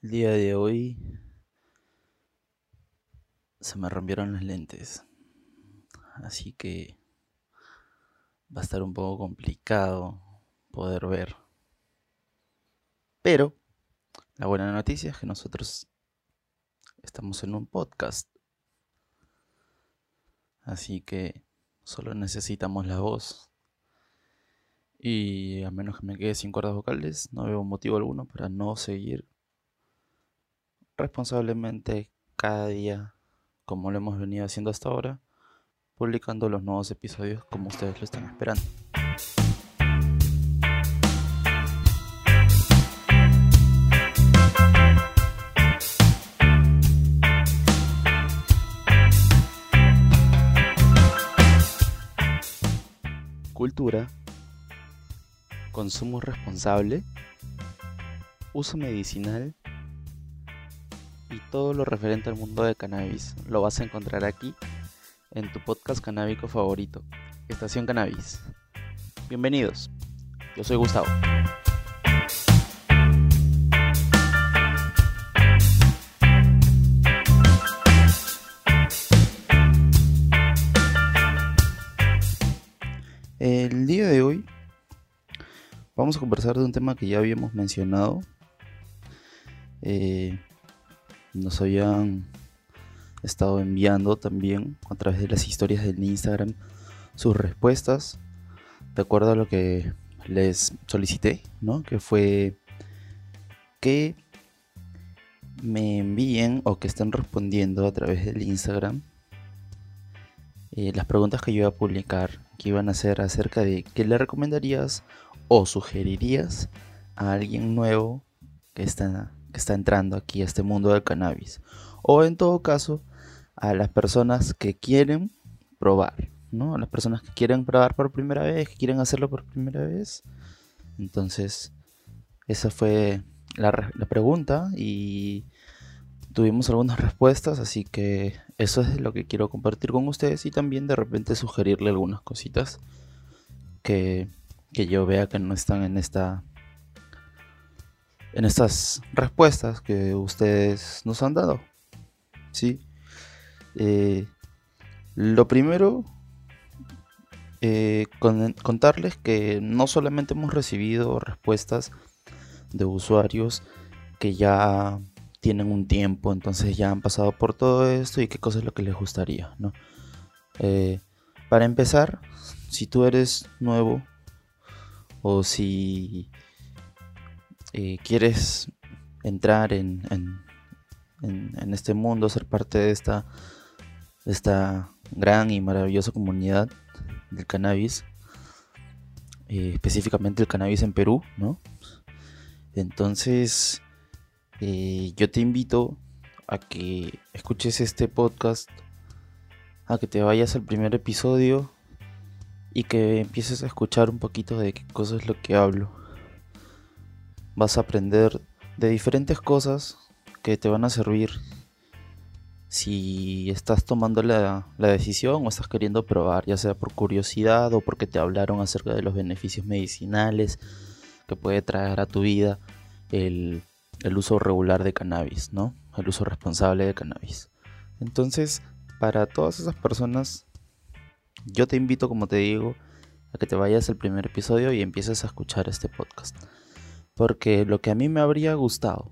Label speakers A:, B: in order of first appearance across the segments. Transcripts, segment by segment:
A: El día de hoy se me rompieron las lentes. Así que va a estar un poco complicado poder ver. Pero la buena noticia es que nosotros estamos en un podcast. Así que solo necesitamos la voz. Y a menos que me quede sin cuerdas vocales, no veo motivo alguno para no seguir responsablemente cada día, como lo hemos venido haciendo hasta ahora, publicando los nuevos episodios como ustedes lo están esperando. Cultura, consumo responsable, uso medicinal todo lo referente al mundo de cannabis lo vas a encontrar aquí en tu podcast canábico favorito, Estación Cannabis. Bienvenidos, yo soy Gustavo. El día de hoy vamos a conversar de un tema que ya habíamos mencionado. Eh, nos habían estado enviando también a través de las historias del Instagram sus respuestas de acuerdo a lo que les solicité, ¿no? Que fue que me envíen o que estén respondiendo a través del Instagram eh, las preguntas que yo iba a publicar, que iban a ser acerca de qué le recomendarías o sugerirías a alguien nuevo que está que está entrando aquí a este mundo del cannabis. O en todo caso, a las personas que quieren probar, ¿no? A las personas que quieren probar por primera vez, que quieren hacerlo por primera vez. Entonces, esa fue la, la pregunta y tuvimos algunas respuestas, así que eso es lo que quiero compartir con ustedes y también de repente sugerirle algunas cositas que, que yo vea que no están en esta en estas respuestas que ustedes nos han dado. ¿sí? Eh, lo primero, eh, contarles que no solamente hemos recibido respuestas de usuarios que ya tienen un tiempo, entonces ya han pasado por todo esto y qué cosa es lo que les gustaría, ¿no? Eh, para empezar, si tú eres nuevo o si eh, quieres entrar en, en, este mundo, ser parte de esta, esta gran y maravillosa comunidad del cannabis, eh, específicamente el cannabis en Perú, ¿no? Entonces, eh, yo te invito a que escuches este podcast, a que te vayas al primer episodio y que empieces a escuchar un poquito de qué cosa es lo que hablo vas a aprender de diferentes cosas que te van a servir si estás tomando la, decisión o estás queriendo probar, ya sea por curiosidad o porque te hablaron acerca de los beneficios medicinales que puede traer a tu vida el, el uso regular de cannabis, ¿no? El uso responsable de cannabis. Entonces, para todas esas personas, yo te invito, como te digo, a que te vayas al primer episodio y empieces a escuchar este podcast. Porque lo que a mí me habría gustado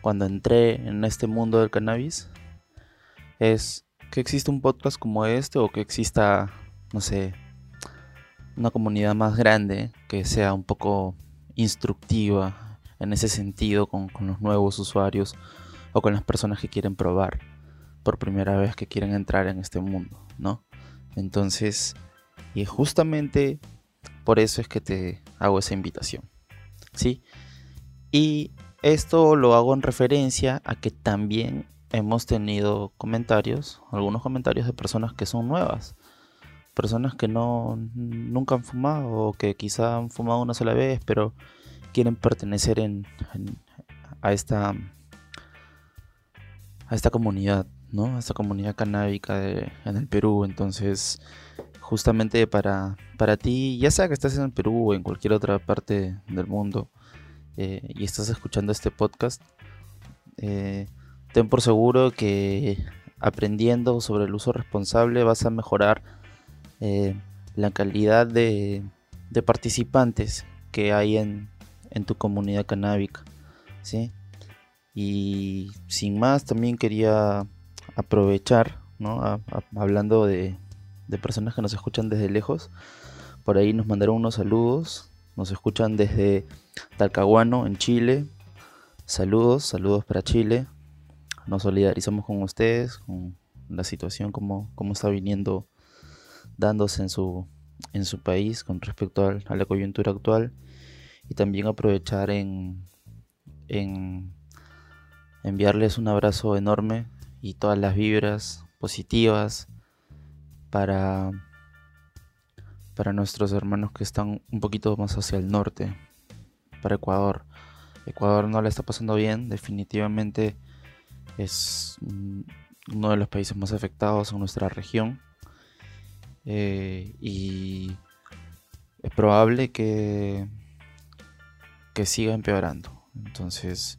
A: cuando entré en este mundo del cannabis es que exista un podcast como este o que exista, no sé, una comunidad más grande que sea un poco instructiva en ese sentido con, los nuevos usuarios o con las personas que quieren probar por primera vez que quieren entrar en este mundo, ¿no? Entonces, y justamente por eso es que te hago esa invitación. ¿Sí? Y esto lo hago en referencia a que también hemos tenido comentarios, algunos comentarios de personas que son nuevas, personas que no nunca han fumado o que quizá han fumado una sola vez, pero quieren pertenecer en, a esta a esta comunidad, ¿no? A esta comunidad canábica en el Perú, entonces justamente para, para ti, ya sea que estés en Perú o en cualquier otra parte del mundo, eh, y estás escuchando este podcast, eh, ten por seguro que aprendiendo sobre el uso responsable vas a mejorar eh, la calidad de, participantes que hay en, tu comunidad canábica. ¿sí? Y sin más, también quería aprovechar, ¿no? hablando de, de personas que nos escuchan desde lejos, por ahí nos mandaron unos saludos, nos escuchan desde Talcahuano, en Chile. Saludos, saludos para Chile. Nos solidarizamos con ustedes, con la situación como, como está viniendo dándose en su, en su país con respecto a la coyuntura actual. Y también aprovechar en, en enviarles un abrazo enorme y todas las vibras positivas para, para nuestros hermanos que están un poquito más hacia el norte, para Ecuador. Ecuador no le está pasando bien, definitivamente es uno de los países más afectados en nuestra región. Eh, y es probable que, que siga empeorando. Entonces,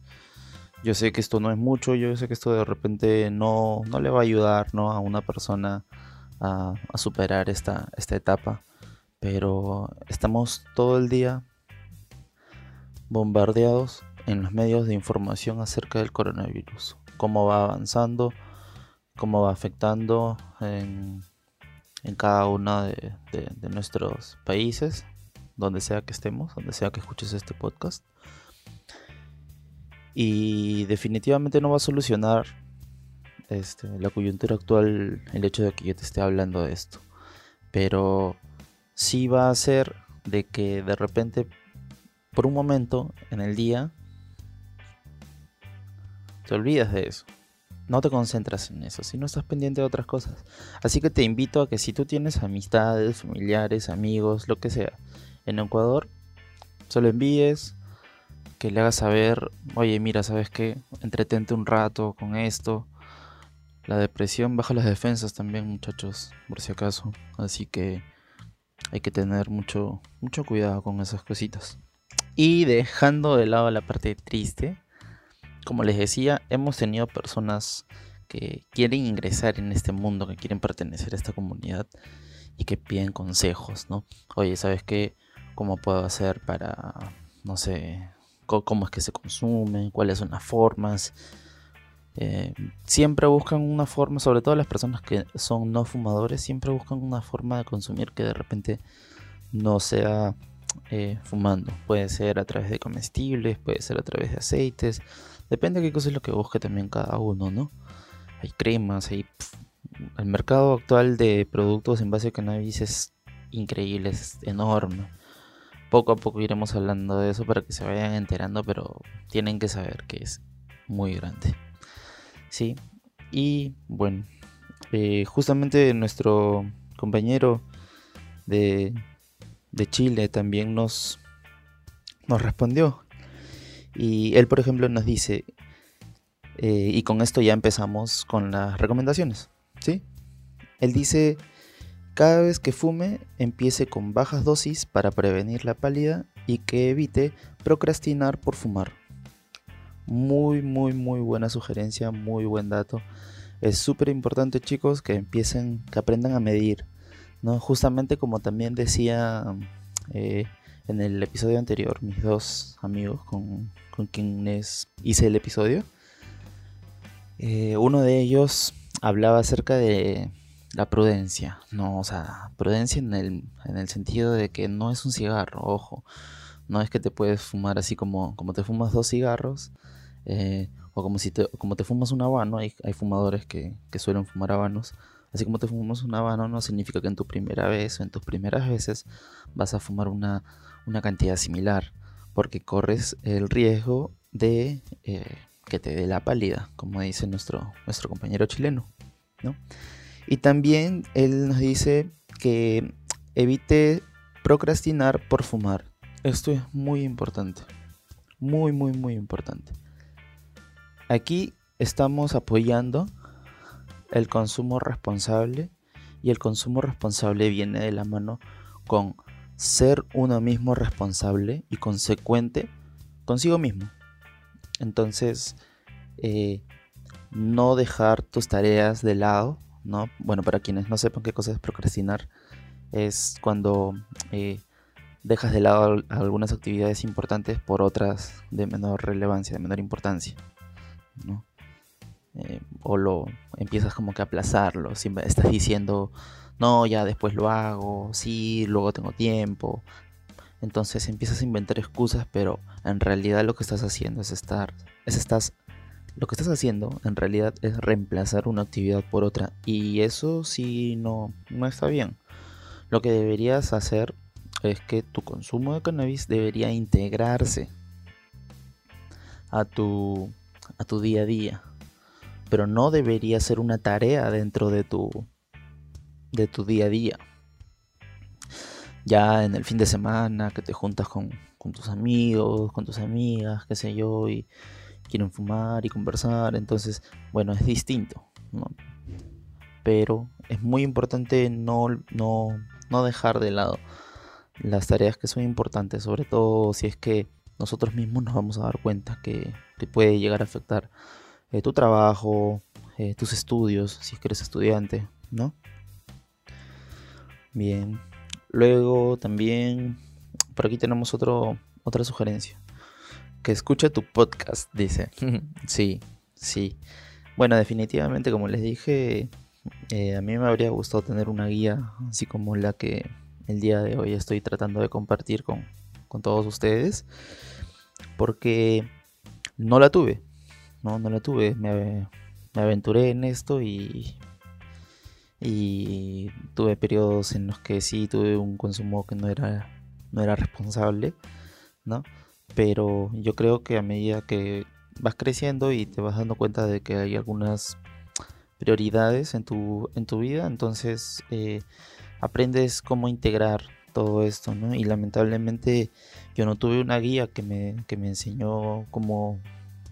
A: yo sé que esto no es mucho, yo sé que esto de repente no, no le va a ayudar ¿no? a una persona a, superar esta, esta etapa, pero estamos todo el día bombardeados en los medios de información acerca del coronavirus, cómo va avanzando, cómo va afectando en, cada uno de, nuestros países, donde sea que estemos, donde sea que escuches este podcast. Y definitivamente no va a solucionar este, la coyuntura actual el hecho de que yo te esté hablando de esto. Pero sí va a ser de que de repente por un momento en el día te olvidas de eso. No te concentras en eso, si no estás pendiente de otras cosas. Así que te invito a que si tú tienes amistades, familiares, amigos, lo que sea, en Ecuador, solo envíes, que le hagas saber, oye, mira, ¿sabes qué? Entretente un rato con esto. La depresión baja las defensas también, muchachos, por si acaso. Así que hay que tener mucho, mucho cuidado con esas cositas. Y dejando de lado la parte triste, como les decía, hemos tenido personas que quieren ingresar en este mundo, que quieren pertenecer a esta comunidad y que piden consejos, ¿no? Oye, ¿sabes qué? ¿Cómo puedo hacer para, no sé, cómo es que se consume? ¿Cuáles son las formas? Eh, siempre buscan una forma, sobre todo las personas que son no fumadores, siempre buscan una forma de consumir que de repente no sea eh, fumando. Puede ser a través de comestibles, puede ser a través de aceites. Depende de qué cosa es lo que busque también cada uno, ¿no? Hay cremas, hay... el mercado actual de productos en base a cannabis es increíble, es enorme. Poco a poco iremos hablando de eso para que se vayan enterando, pero tienen que saber que es muy grande. Sí, y bueno, eh, justamente nuestro compañero de de Chile también nos, nos respondió. Y él, por ejemplo, nos dice, eh, y con esto ya empezamos con las recomendaciones, ¿sí? Él dice, cada vez que fume, empiece con bajas dosis para prevenir la pálida y que evite procrastinar por fumar. Muy, muy, muy buena sugerencia, muy buen dato. Es súper importante, chicos, que empiecen, que aprendan a medir ¿no? Justamente como también decía eh, en el episodio anterior, mis dos amigos con, quienes hice el episodio, eh, uno de ellos hablaba acerca de la prudencia, ¿no? O sea, prudencia en el, en el sentido de que no es un cigarro, ojo, no es que te puedes fumar así como, como te fumas dos cigarros, eh, o como si te, como te fumas un habano, hay, hay fumadores que, que suelen fumar habanos, Así como te fumas un habano no significa que en tu primera vez o en tus primeras veces vas a fumar una, cantidad similar, porque corres el riesgo de eh, que te dé la pálida, como dice nuestro, nuestro compañero chileno. Y también él nos dice que evite procrastinar por fumar. Esto es muy importante. Muy, muy, muy importante. Aquí estamos apoyando el consumo responsable y el consumo responsable viene de la mano con ser uno mismo responsable y consecuente consigo mismo. Entonces, eh, no dejar tus tareas de lado, ¿no? Bueno, para quienes no sepan qué cosa es procrastinar, es cuando eh, dejas de lado algunas actividades importantes por otras de menor relevancia, de menor importancia, ¿no? Eh, o lo empiezas como que a aplazarlo, siempre estás diciendo, no, ya después lo hago, sí, luego tengo tiempo. Entonces empiezas a inventar excusas, pero en realidad lo que estás haciendo es estar, es estás, lo que estás haciendo en realidad es reemplazar una actividad por otra y eso sí no, no está bien. Lo que deberías hacer es que tu consumo de cannabis debería integrarse a tu, a tu día a día, pero no debería ser una tarea dentro de tu, de tu día a día. Ya en el fin de semana que te juntas con, tus amigos, con tus amigas, qué sé yo, y quieren fumar y conversar, entonces, bueno, es distinto, Pero es muy importante no, no dejar de lado las tareas que son importantes, sobre todo si es que nosotros mismos nos vamos a dar cuenta que te puede llegar a afectar eh, tu trabajo, eh, tus estudios, si es que eres estudiante, ¿no? Bien. Luego también por aquí tenemos otro, otra sugerencia. Que escuche tu podcast, dice. sí, sí. Bueno, definitivamente, como les dije, eh, a mí me habría gustado tener una guía así como la que el día de hoy estoy tratando de compartir con, todos ustedes. Porque no la tuve. No, no la tuve. Me, aventuré en esto y, y tuve periodos en los que sí tuve un consumo que no era, no era responsable, ¿no? Pero yo creo que a medida que vas creciendo y te vas dando cuenta de que hay algunas prioridades en tu, en tu vida, entonces eh, aprendes cómo integrar todo esto, ¿no? Y lamentablemente yo no tuve una guía que me, me enseñó cómo,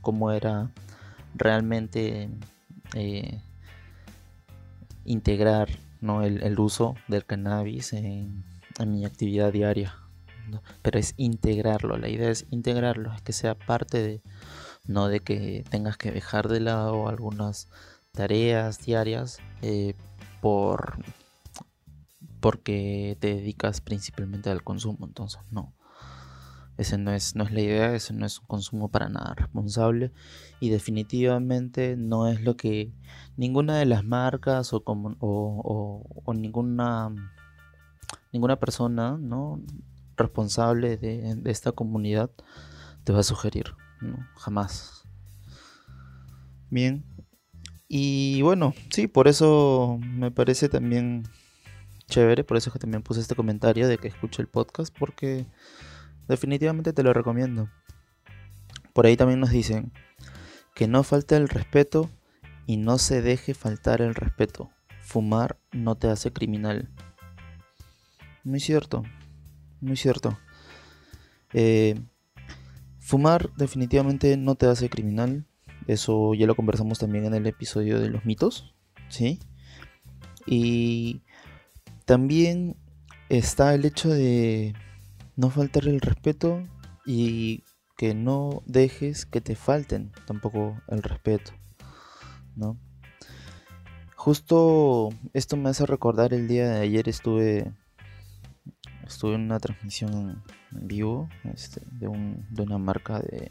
A: cómo, era realmente eh, integrar ¿no? el, uso del cannabis en, mi actividad diaria. Pero es integrarlo, la idea es integrarlo, es que sea parte de, no de que tengas que dejar de lado algunas tareas diarias eh, por porque te dedicas principalmente al consumo, entonces no. Ese no es, no es la idea, ese no es un consumo para nada responsable y definitivamente no es lo que ninguna de las marcas o, ninguna, ninguna persona ¿no? responsable de, esta comunidad te va a sugerir, ¿no? jamás. Bien, y bueno, sí, por eso me parece también chévere, por eso es que también puse este comentario de que escuche el podcast, porque definitivamente te lo recomiendo. Por ahí también nos dicen que no falte el respeto y no se deje faltar el respeto. Fumar no te hace criminal. Muy cierto, muy cierto. Eh, fumar definitivamente no te hace criminal. Eso ya lo conversamos también en el episodio de los mitos, ¿sí? Y también está el hecho de no faltarle el respeto y que no dejes que te falten tampoco el respeto, ¿no? Justo esto me hace recordar el día de ayer estuve estuve en una transmisión en vivo este, de, de una marca de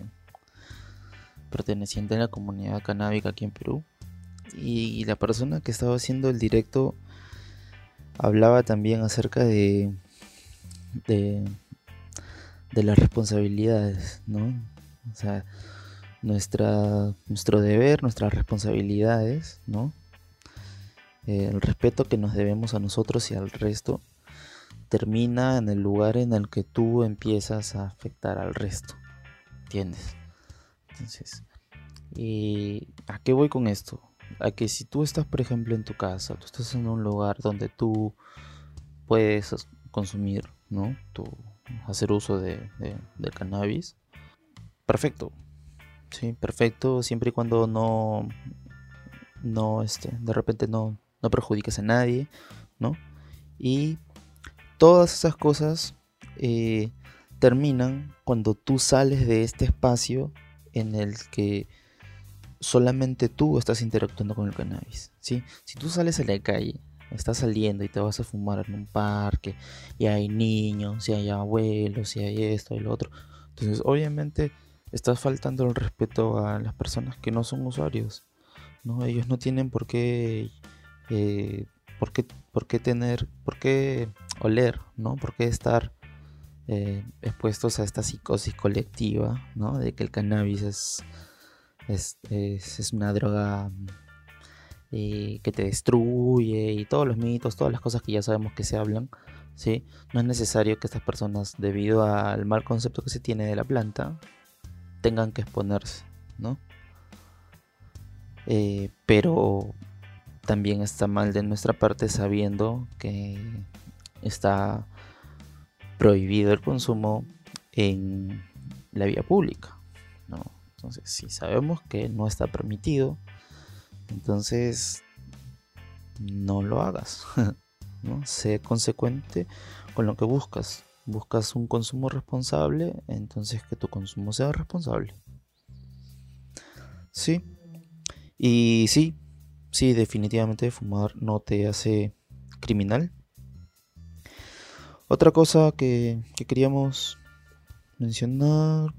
A: perteneciente a la comunidad canábica aquí en Perú y la persona que estaba haciendo el directo hablaba también acerca de, de, las responsabilidades, ¿no? O sea, nuestra, nuestro deber, nuestras responsabilidades, ¿no? Eh, el respeto que nos debemos a nosotros y al resto termina en el lugar en el que tú empiezas a afectar al resto. ¿Entiendes? Entonces, ¿y a qué voy con esto? A que si tú estás, por ejemplo, en tu casa, tú estás en un lugar donde tú puedes consumir, ¿no? Tu, hacer uso de, cannabis, perfecto. Sí, perfecto, siempre y cuando no, no, este, de repente no, no perjudiques a nadie, ¿no? Y todas esas cosas eh, terminan cuando tú sales de este espacio en el que solamente tú estás interactuando con el cannabis. ¿sí? Si tú sales a la calle, estás saliendo y te vas a fumar en un parque, y hay niños, y hay abuelos, y hay esto y lo otro, entonces obviamente estás faltando el respeto a las personas que no son usuarios. ¿no? Ellos no tienen por qué, eh, por qué, por qué tener, por qué oler, ¿no? Por qué estar eh, expuestos a esta psicosis colectiva, ¿no? De que el cannabis es, es, es, una droga eh, que te destruye y todos los mitos, todas las cosas que ya sabemos que se hablan, ¿sí? No es necesario que estas personas, debido al mal concepto que se tiene de la planta, tengan que exponerse, ¿no? Eh, pero también está mal de nuestra parte sabiendo que está prohibido el consumo en la vía pública. Entonces, si sabemos que no está permitido, entonces no lo hagas. ¿no? Sé consecuente con lo que buscas. Buscas un consumo responsable, entonces que tu consumo sea responsable. Sí, y sí, sí, definitivamente fumar no te hace criminal. Otra cosa que, queríamos mencionar,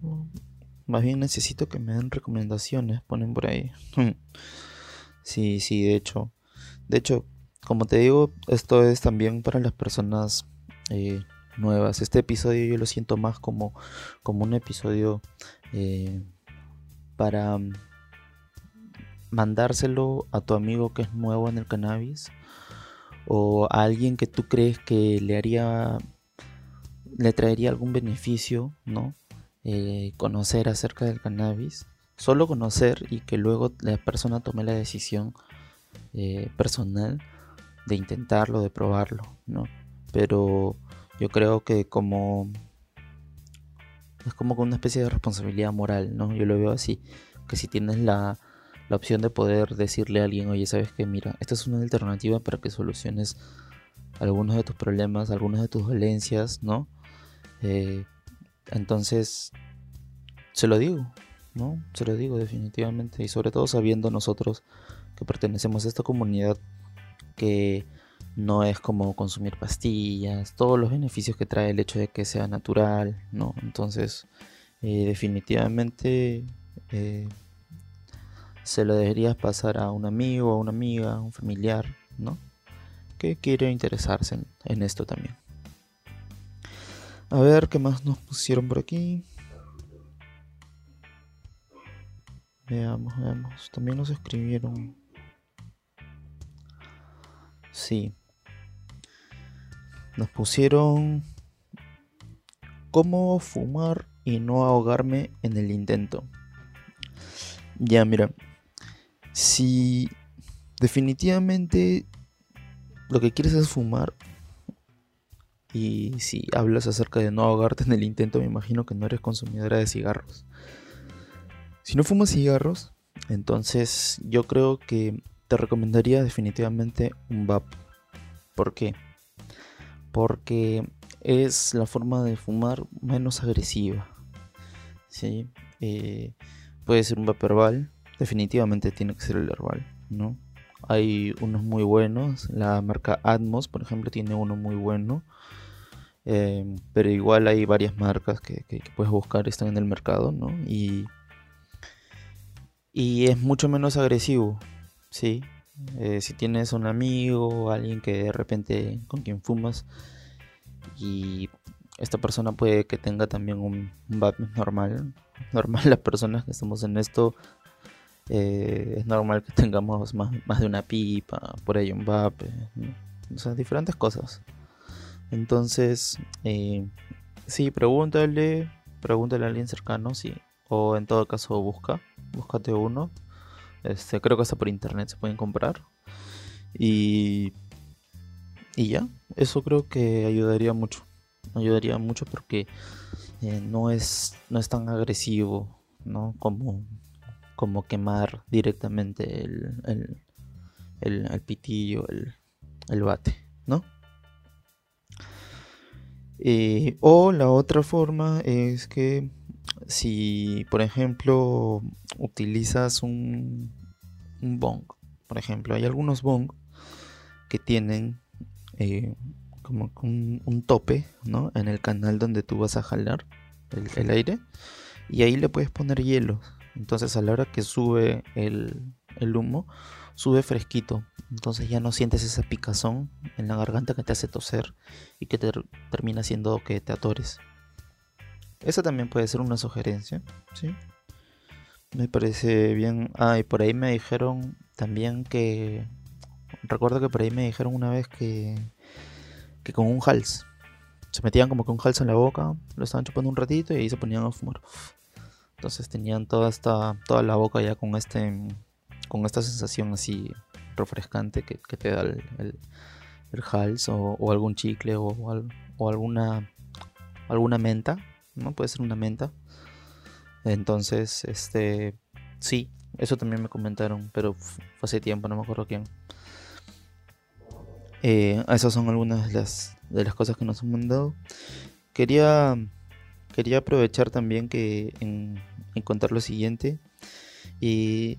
A: más bien necesito que me den recomendaciones, ponen por ahí. sí, sí, de hecho. De hecho, como te digo, esto es también para las personas eh, nuevas. Este episodio yo lo siento más como, como un episodio eh, para mandárselo a tu amigo que es nuevo en el cannabis o a alguien que tú crees que le haría le traería algún beneficio no eh, conocer acerca del cannabis solo conocer y que luego la persona tome la decisión eh, personal de intentarlo de probarlo no pero yo creo que como es como una especie de responsabilidad moral no yo lo veo así que si tienes la la opción de poder decirle a alguien, oye, sabes que mira, esta es una alternativa para que soluciones algunos de tus problemas, algunas de tus dolencias, ¿no? Eh, entonces, se lo digo, ¿no? Se lo digo definitivamente y sobre todo sabiendo nosotros que pertenecemos a esta comunidad que no es como consumir pastillas, todos los beneficios que trae el hecho de que sea natural, ¿no? Entonces, eh, definitivamente eh, se lo deberías pasar a un amigo, a una amiga, a un familiar, ¿no? Que quiere interesarse en, esto también. A ver, ¿qué más nos pusieron por aquí? Veamos, veamos. También nos escribieron. Sí. Nos pusieron cómo fumar y no ahogarme en el intento. Ya, mira, si definitivamente lo que quieres es fumar y si hablas acerca de no ahogarte en el intento, me imagino que no eres consumidora de cigarros. Si no fumas cigarros, entonces yo creo que te recomendaría definitivamente un VAP. ¿Por qué? Porque es la forma de fumar menos agresiva. ¿sí? Eh, puede ser un VAP herbal, definitivamente tiene que ser el herbal, ¿no? Hay unos muy buenos, la marca Atmos, por ejemplo, tiene uno muy bueno, em, pero igual hay varias marcas que, puedes buscar, están en el mercado, ¿no? Y, y es mucho menos agresivo, ¿sí? Eh, si tienes un amigo alguien que de repente con quien fumas y esta persona puede que tenga también un, un normal. Normal las personas que estamos en esto eh, es normal que tengamos más, más, de una pipa, por ahí un vape, o sea, diferentes cosas. Entonces, eh, sí, pregúntale, pregúntale a alguien cercano, sí, o en todo caso busca, búscate uno. Este, creo que hasta por internet se pueden comprar. Y, y ya, eso creo que ayudaría mucho. Ayudaría mucho porque eh, no, es, no es tan agresivo, ¿no? Como como quemar directamente el, el, pitillo, el, bate, ¿no? Eh, o la otra forma es que si, por ejemplo, utilizas un, un bong, por ejemplo, hay algunos bong que tienen eh, como un, tope, ¿no? En el canal donde tú vas a jalar el, aire y ahí le puedes poner hielo. Entonces a la hora que sube el, el humo, sube fresquito. Entonces ya no sientes esa picazón en la garganta que te hace toser y que te termina haciendo que te atores. Esa también puede ser una sugerencia, ¿sí? Me parece bien. Ah, y por ahí me dijeron también que... Recuerdo que por ahí me dijeron una vez que... Que con un hals. Se metían como con un hals en la boca, lo estaban chupando un ratito y ahí se ponían a fumar. Entonces tenían toda esta... Toda la boca ya con este... Con esta sensación así refrescante que, te da el, el, hals o, algún chicle o, o alguna... Alguna menta ¿no? Puede ser una menta. Entonces, este, sí, eso también me comentaron, pero fue hace tiempo, no me acuerdo quién. Eh, esas son algunas de las, de las cosas que nos han mandado. Quería, quería aprovechar también que en, contar lo siguiente. Y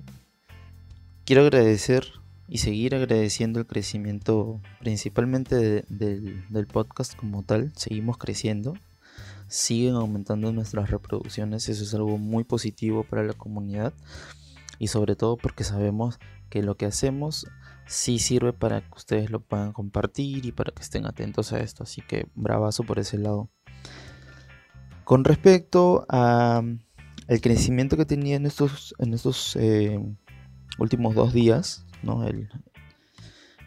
A: quiero agradecer y seguir agradeciendo el crecimiento principalmente del podcast como tal. Seguimos creciendo siguen aumentando nuestras reproducciones. Eso es algo muy positivo para la comunidad y sobre todo porque sabemos que lo que hacemos sí sirve para que ustedes lo puedan compartir y para que estén atentos a esto. Así que bravazo por ese lado. Con respecto a el crecimiento que tenía en estos, en estos eh, últimos dos días, ¿no? el,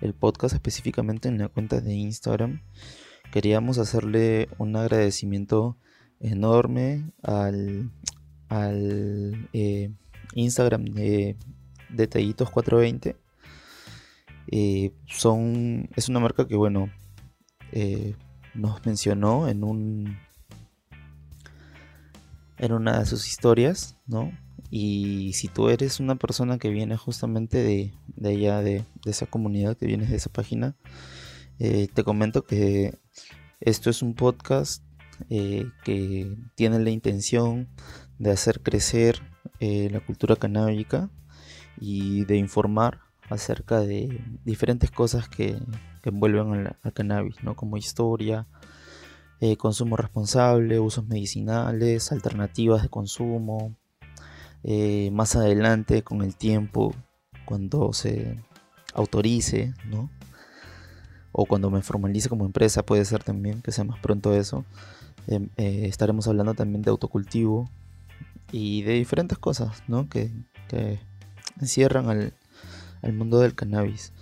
A: el podcast específicamente en la cuenta de Instagram, queríamos hacerle un agradecimiento enorme al, al eh, Instagram de Detallitos 420. Eh, son, es una marca que, bueno, eh, nos mencionó en un en una de sus historias, ¿no? Y si tú eres una persona que viene justamente de, de allá, de, de esa comunidad, que vienes de esa página, eh, te comento que esto es un podcast eh, que tiene la intención de hacer crecer eh, la cultura canábica y de informar acerca de diferentes cosas que, envuelven al, cannabis, ¿no? como historia, consumo responsable, usos medicinales, alternativas de consumo. Más adelante, con el tiempo, cuando se autorice, ¿no? o cuando me formalice como empresa, puede ser también que sea más pronto eso. Em, eh, estaremos hablando también de autocultivo y de diferentes cosas ¿no? que, encierran al, mundo del cannabis.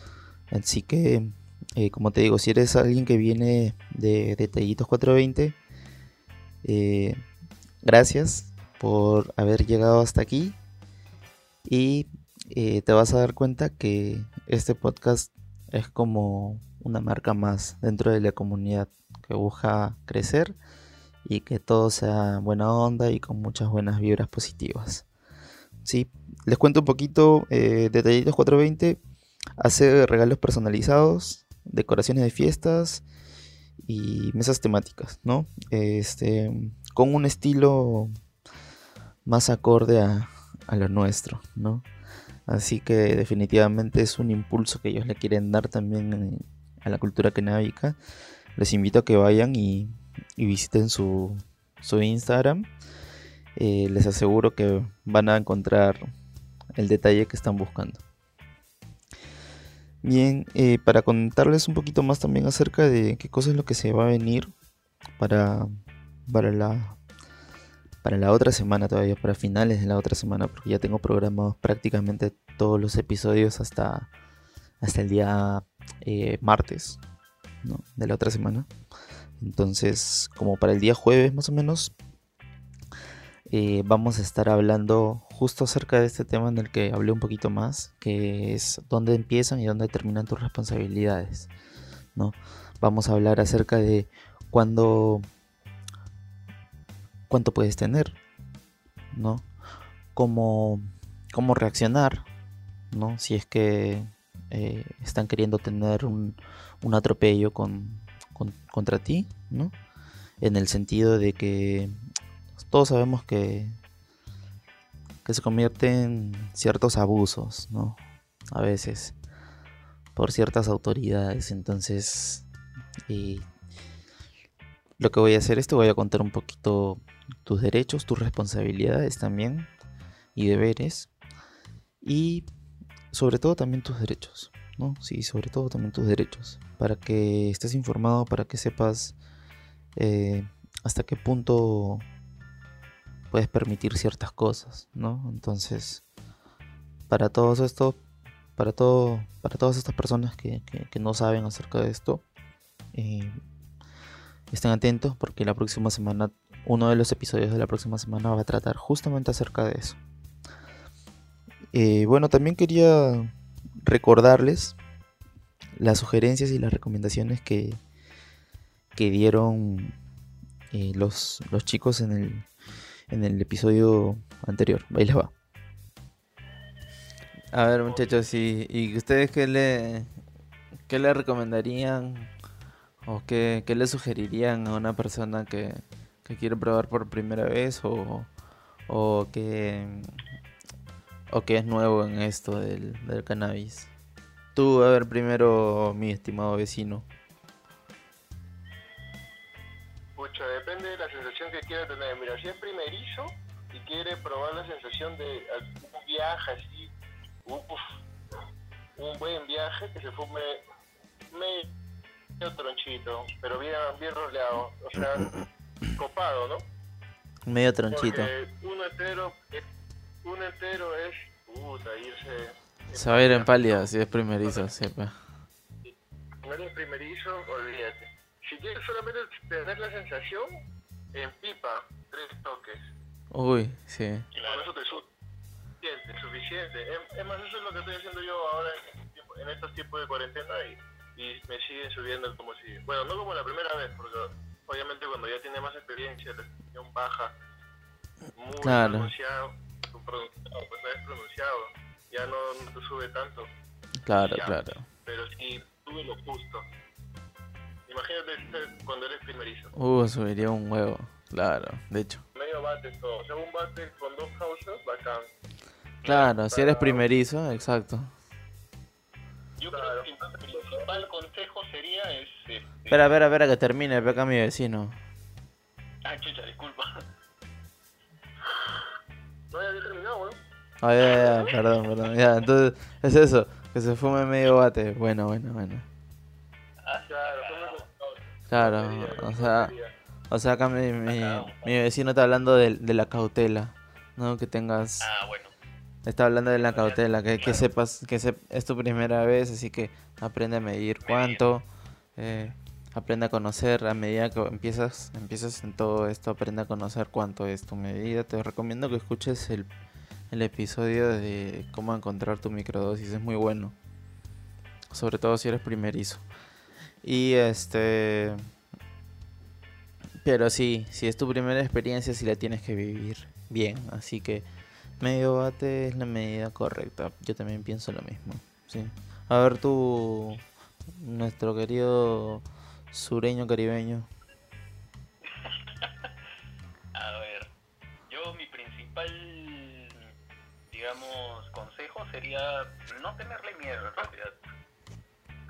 A: Así que, eh, como te digo, si eres alguien que viene de Detallitos 420, eh, gracias por haber llegado hasta aquí y te vas a dar cuenta que este podcast es como una marca más dentro de la comunidad que busca crecer y que todo sea buena onda y con muchas buenas vibras positivas. ¿Sí? Les cuento un poquito, eh, Detallitos 420 hace regalos personalizados, decoraciones de fiestas y mesas temáticas, ¿no? Este, con un estilo más acorde a, lo nuestro, ¿no? Así que definitivamente es un impulso que ellos le quieren dar también a la cultura canábica. Les invito a que vayan y, visiten su, Instagram. Eh, les aseguro que van a encontrar el detalle que están buscando. Bien, eh, para contarles un poquito más también acerca de qué cosa es lo que se va a venir para, para la para la otra semana todavía, para finales de la otra semana, porque ya tengo programados prácticamente todos los episodios hasta, hasta el día eh, martes de la otra semana. Entonces, como para el día jueves más o menos, eh, vamos a estar hablando justo acerca de este tema en el que hablé un poquito más, que es dónde empiezan y dónde terminan tus responsabilidades. ¿no? Vamos a hablar acerca de cuándo cuánto puedes tener, ¿no? Cómo, cómo reaccionar, ¿no? Si es que eh, están queriendo tener un, un atropello con, contra ti, ¿no? en el sentido de que todos sabemos que, que se convierten en ciertos abusos, ¿no? A veces por ciertas autoridades. Entonces, lo que voy a hacer es te voy a contar un poquito tus derechos, tus responsabilidades también y deberes. Y sobre todo también tus derechos, ¿no? Sí, sobre todo también tus derechos. Para que estés informado, para que sepas eh, hasta qué punto puedes permitir ciertas cosas, ¿no? Entonces, para todo esto, para todo, para todas estas personas que, no saben acerca de esto, eh, estén atentos porque la próxima semana, uno de los episodios de la próxima semana va a tratar justamente acerca de eso. Eh, bueno, también quería recordarles las sugerencias y las recomendaciones que, que dieron eh, los, los chicos en el, en el episodio anterior. Ahí les va.
B: A ver, muchachos, ¿y, y ustedes qué le, qué le recomendarían o qué, qué le sugerirían a una persona que, que quiere probar por primera vez o, o que o que es nuevo en esto del, del cannabis? Tú, a ver, primero, mi estimado vecino.
C: Pucha, depende de la sensación que quiera tener. Mira, si es primerizo y quiere probar la sensación de un viaje así, un buen viaje, que se fume medio tronchito, pero bien, bien roleado, o sea, copado, ¿no?
B: Medio tronchito.
C: Porque uno entero, uno entero es, puta, irse
B: ir en pálida si es primerizo, sepa.
C: No eres primerizo, olvídate. Si quieres solamente tener la sensación, en pipa, tres toques.
B: Uy, sí.
C: Y con eso te suficiente, suficiente. Es, más, eso es lo que estoy haciendo yo ahora en, estos tiempos de cuarentena y, y me siguen subiendo como si... Bueno, no como la primera vez, porque obviamente cuando ya tiene más experiencia, la sensación baja, muy pronunciado, pronunciado, pues no es pronunciado ya no, te sube tanto.
B: Claro, claro.
C: Pero sí sube lo justo. Imagínate cuando eres primerizo.
B: Uh, subiría un huevo, claro, de hecho.
C: Medio bate todo, o sea, un bate con dos causas, bacán.
B: Claro, si eres primerizo, exacto.
C: Yo creo que el principal consejo sería es... Este...
B: Espera, espera, espera, que termine, acá mi vecino.
C: Ah, chucha, disculpa. No, ya había terminado, weón.
B: Ah, ya, ya, perdón, perdón. Ya, entonces es eso, que se fume medio bate. Bueno, bueno, bueno.
C: Ah,
B: claro, o sea, o sea acá mi, mi, mi vecino está hablando de, de, la cautela, ¿no? Que tengas...
C: Ah, bueno.
B: Está hablando de la cautela, que, que sepas que es tu primera vez, así que aprende a medir cuánto, eh, aprende a conocer a medida que empiezas, empiezas en todo esto, aprende a conocer cuánto es tu medida. Te recomiendo que escuches el el episodio de cómo encontrar tu microdosis. Es muy bueno. Sobre todo si eres primerizo. Y este... Pero sí, si es tu primera experiencia, si la tienes que vivir bien. Así que medio bate es la medida correcta. Yo también pienso lo mismo. Sí. A ver tú, nuestro querido sureño caribeño.
C: sería no tenerle miedo en realidad.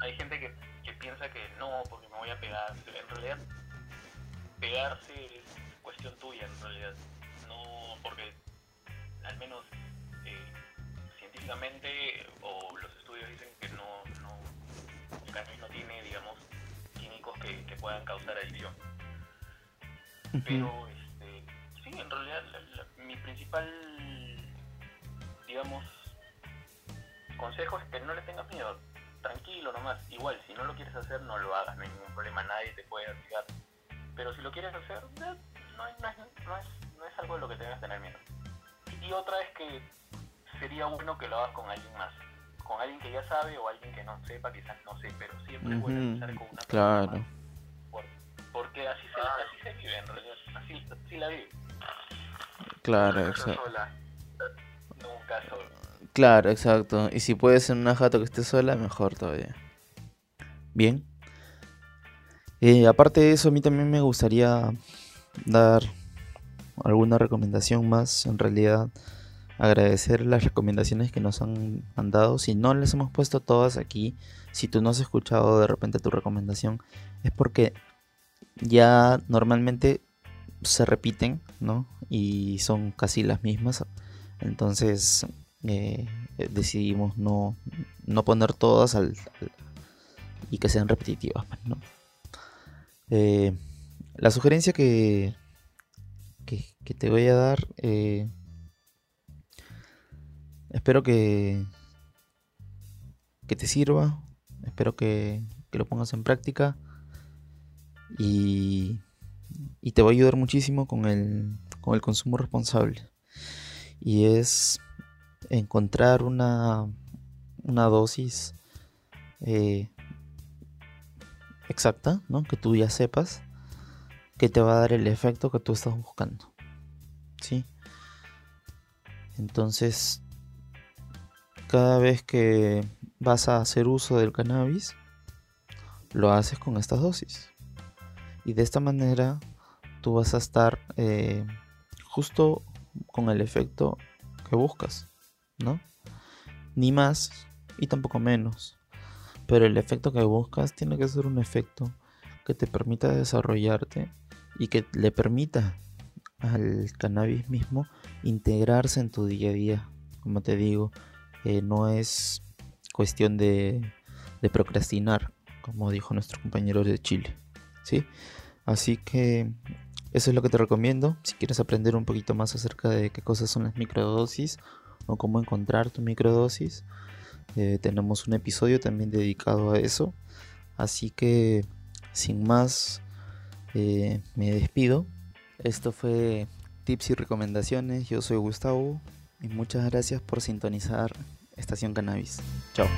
C: Hay gente que, que piensa que no, porque me voy a pegar. En realidad, pegarse es cuestión tuya, en realidad. No, porque al menos eh, científicamente o los estudios dicen que no, no el cannabis no tiene, digamos, químicos que, que puedan causar adicción. Pero, este, sí, en realidad mi principal, digamos, consejo es que no le tengas miedo. Tranquilo nomás. Igual, si no lo quieres hacer, no lo hagas. No hay ningún problema. Nadie te puede obligar. Pero si lo quieres hacer, no, es, no, es, algo de lo que tengas que tener miedo. Y otra es que sería bueno que lo hagas con alguien más. Con alguien que ya sabe o alguien que no sepa, quizás no sé. Pero siempre es bueno empezar con una
B: persona Claro.
C: porque así se, así se vive en realidad. Así, así la vive.
B: Claro, exacto.
C: Nunca solo.
B: Claro, exacto. Y si puedes en una jato que esté sola, mejor todavía. Bien.
A: Eh, aparte de eso, a mí también me gustaría dar alguna recomendación más. En realidad, agradecer las recomendaciones que nos han mandado. Si no les hemos puesto todas aquí, si tú no has escuchado de repente tu recomendación, es porque ya normalmente se repiten, ¿no? Y son casi las mismas. Entonces eh, decidimos no, no, poner todas al, y que sean repetitivas, pues. Eh, la sugerencia que, te voy a dar, eh, espero que, que te sirva, espero que, que lo pongas en práctica y, y, te va a ayudar muchísimo con el, con el consumo responsable. Y es encontrar una, una dosis eh, exacta, ¿no? que tú ya sepas que te va a dar el efecto que tú estás buscando. ¿Sí? Entonces, cada vez que vas a hacer uso del cannabis, lo haces con estas dosis. Y de esta manera tú vas a estar eh, justo con el efecto que buscas, ¿no? Ni más y tampoco menos. Pero el efecto que buscas tiene que ser un efecto que te permita desarrollarte y que le permita al cannabis mismo integrarse en tu día a día. Como te digo, eh, no es cuestión de, procrastinar, como dijo nuestro compañero de Chile. ¿sí? Así que eso es lo que te recomiendo. Si quieres aprender un poquito más acerca de qué cosas son las microdosis o cómo encontrar tu microdosis, eh, tenemos un episodio también dedicado a eso. Así que, sin más, eh, me despido. Esto fue Tips y Recomendaciones. Yo soy Gustavo y muchas gracias por sintonizar Estación Cannabis. Chao.